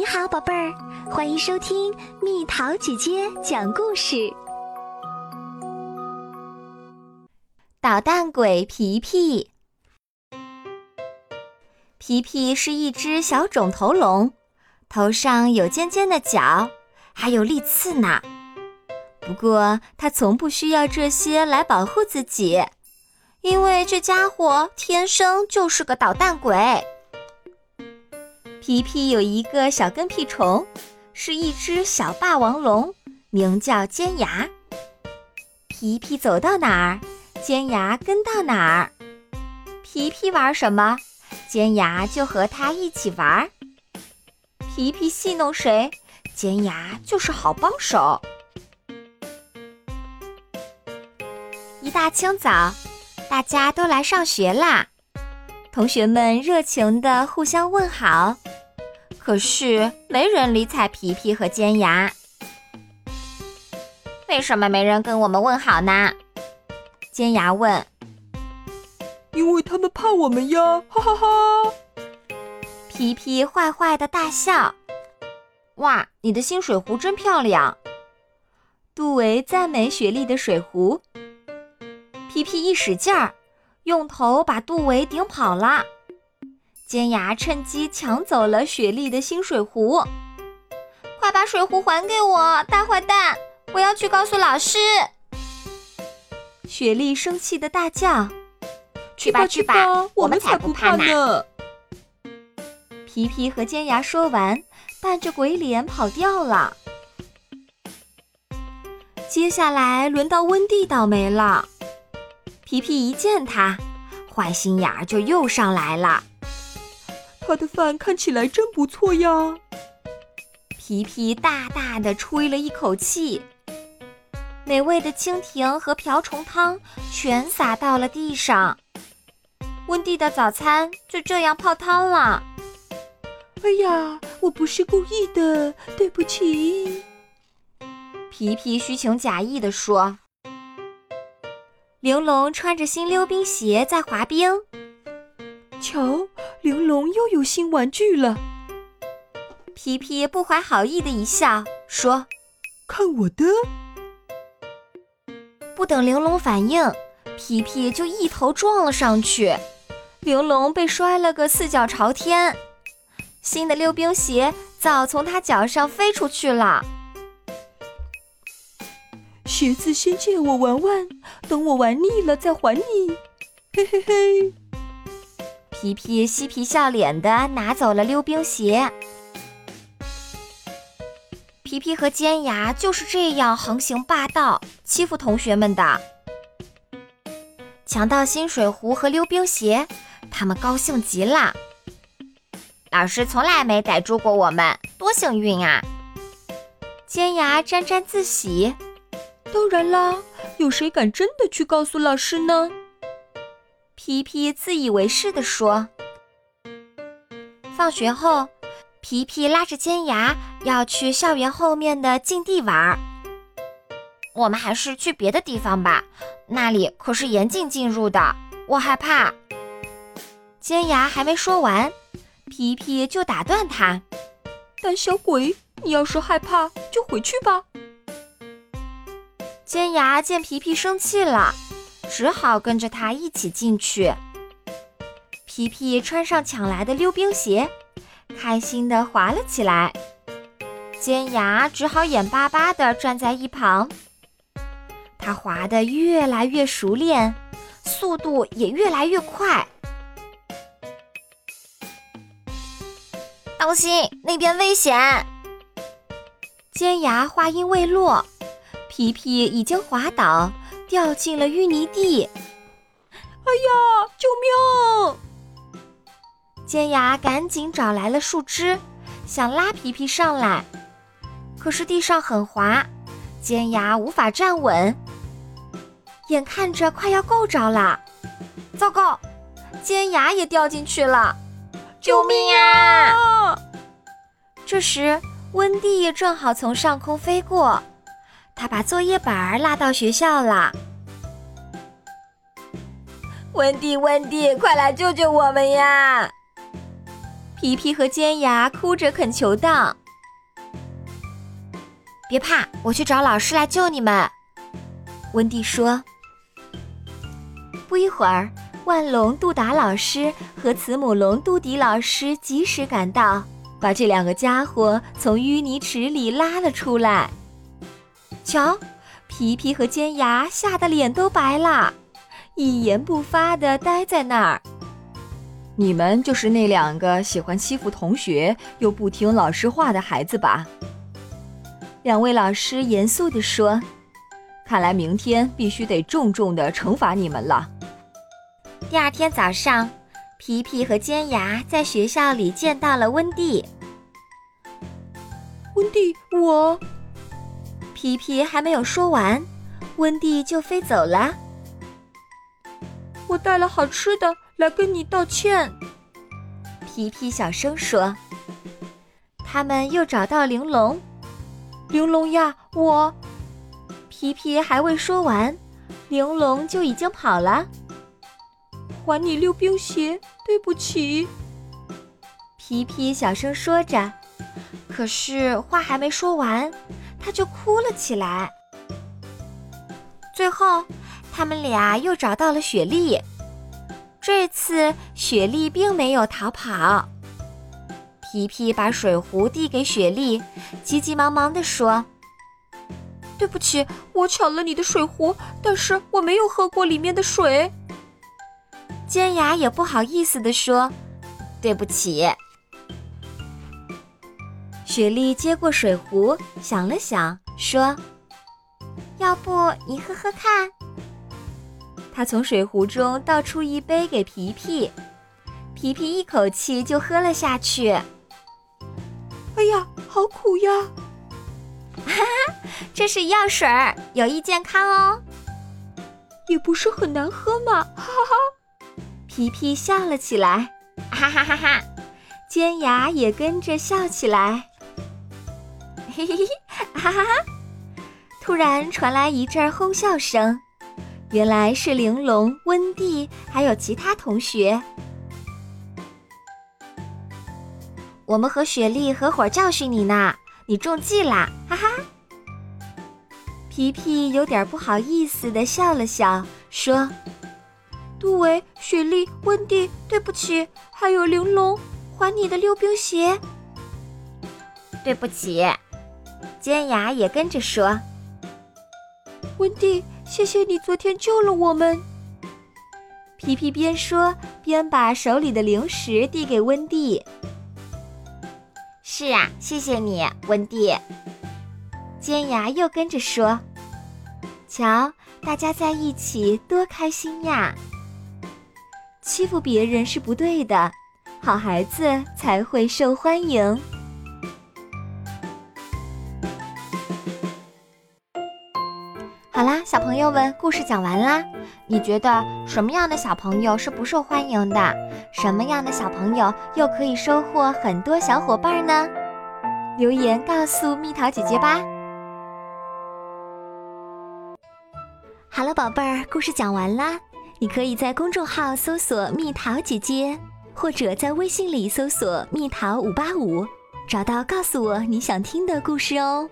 你好，宝贝儿，欢迎收听蜜桃姐姐讲故事。捣蛋鬼皮皮，皮皮是一只小肿头龙，头上有尖尖的角，还有利刺呢。不过，它从不需要这些来保护自己，因为这家伙天生就是个捣蛋鬼。皮皮有一个小跟屁虫，是一只小霸王龙，名叫尖牙。皮皮走到哪儿，尖牙跟到哪儿。皮皮玩什么，尖牙就和他一起玩。皮皮戏弄谁，尖牙就是好帮手。一大清早，大家都来上学啦，同学们热情地互相问好。可是没人理睬皮皮和尖牙。为什么没人跟我们问好呢？尖牙问。因为他们怕我们呀！哈哈哈！皮皮坏坏的大笑。哇，你的新水壶真漂亮！杜维赞美雪莉的水壶。皮皮一使劲儿，用头把杜维顶跑了。尖牙趁机抢走了雪莉的新水壶，快把水壶还给我，大坏蛋！我要去告诉老师。雪莉生气的大叫：“去吧去吧，我们才不怕呢！”皮皮和尖牙说完，扮着鬼脸跑掉了。接下来轮到温蒂倒霉了。皮皮一见他，坏心眼儿就又上来了。他的饭看起来真不错呀！皮皮大大的吹了一口气，美味的蜻蜓和瓢虫汤全洒到了地上。温蒂的早餐就这样泡汤了。哎呀，我不是故意的，对不起！皮皮虚情假意地说。玲珑穿着新溜冰鞋在滑冰，瞧。玲珑又有新玩具了。皮皮不怀好意的一笑，说：“看我的！”不等玲珑反应，皮皮就一头撞了上去，玲珑被摔了个四脚朝天，新的溜冰鞋早从他脚上飞出去了。鞋子先借我玩玩，等我玩腻了再还你。嘿嘿嘿。皮皮嬉皮笑脸的拿走了溜冰鞋。皮皮和尖牙就是这样横行霸道，欺负同学们的。抢到新水壶和溜冰鞋，他们高兴极了。老师从来没逮住过我们，多幸运啊！尖牙沾沾自喜。当然啦，有谁敢真的去告诉老师呢？皮皮自以为是地说：“放学后，皮皮拉着尖牙要去校园后面的禁地玩儿。我们还是去别的地方吧，那里可是严禁进入的，我害怕。”尖牙还没说完，皮皮就打断他：“胆小鬼，你要是害怕，就回去吧。”尖牙见皮皮生气了。只好跟着他一起进去。皮皮穿上抢来的溜冰鞋，开心地滑了起来。尖牙只好眼巴巴地站在一旁。他滑得越来越熟练，速度也越来越快。当心，那边危险！尖牙话音未落，皮皮已经滑倒。掉进了淤泥地！哎呀，救命！尖牙赶紧找来了树枝，想拉皮皮上来，可是地上很滑，尖牙无法站稳。眼看着快要够着了，糟糕，尖牙也掉进去了！救命啊！这时，温蒂正好从上空飞过。他把作业本儿拉到学校了。温蒂，温蒂，快来救救我们呀！皮皮和尖牙哭着恳求道：“别怕，我去找老师来救你们。”温蒂说。不一会儿，万龙杜达老师和慈母龙杜迪老师及时赶到，把这两个家伙从淤泥池里拉了出来。瞧，皮皮和尖牙吓得脸都白了，一言不发地呆在那儿。你们就是那两个喜欢欺负同学又不听老师话的孩子吧？两位老师严肃地说：“看来明天必须得重重地惩罚你们了。”第二天早上，皮皮和尖牙在学校里见到了温蒂。温蒂，我……皮皮还没有说完，温蒂就飞走了。我带了好吃的来跟你道歉。皮皮小声说。他们又找到玲珑，玲珑呀，我……皮皮还未说完，玲珑就已经跑了。还你溜冰鞋，对不起。皮皮小声说着，可是话还没说完，他就哭了起来。最后，他们俩又找到了雪莉。这次，雪莉并没有逃跑。皮皮把水壶递给雪莉，急急忙忙地说：“对不起，我抢了你的水壶，但是我没有喝过里面的水。”尖牙也不好意思地说：“对不起。”雪莉接过水壶，想了想，说：“要不你喝喝看？”她从水壶中倒出一杯给皮皮，皮皮一口气就喝了下去。“哎呀，好苦呀！”哈哈，这是药水儿，有益健康哦。也不是很难喝嘛，哈哈哈。皮皮笑了起来，哈哈哈哈！尖牙也跟着笑起来，嘿嘿嘿，哈哈哈！突然传来一阵哄笑声，原来是玲珑、温蒂还有其他同学。我们和雪莉合伙教训你呢，你中计啦，哈哈！皮皮有点不好意思的笑了笑，说。杜维、雪莉、温蒂，对不起，还有玲珑，还你的溜冰鞋。对不起，尖牙也跟着说。温蒂，谢谢你昨天救了我们。皮皮边说边把手里的零食递给温蒂。是啊，谢谢你，温蒂。尖牙又跟着说：“瞧，大家在一起多开心呀！”欺负别人是不对的，好孩子才会受欢迎。好啦，小朋友们，故事讲完啦。你觉得什么样的小朋友是不受欢迎的？什么样的小朋友又可以收获很多小伙伴呢？留言告诉蜜桃姐姐吧。好了，宝贝儿，故事讲完啦。你可以在公众号搜索“蜜桃姐姐”，或者在微信里搜索“蜜桃五八五”，找到告诉我你想听的故事哦。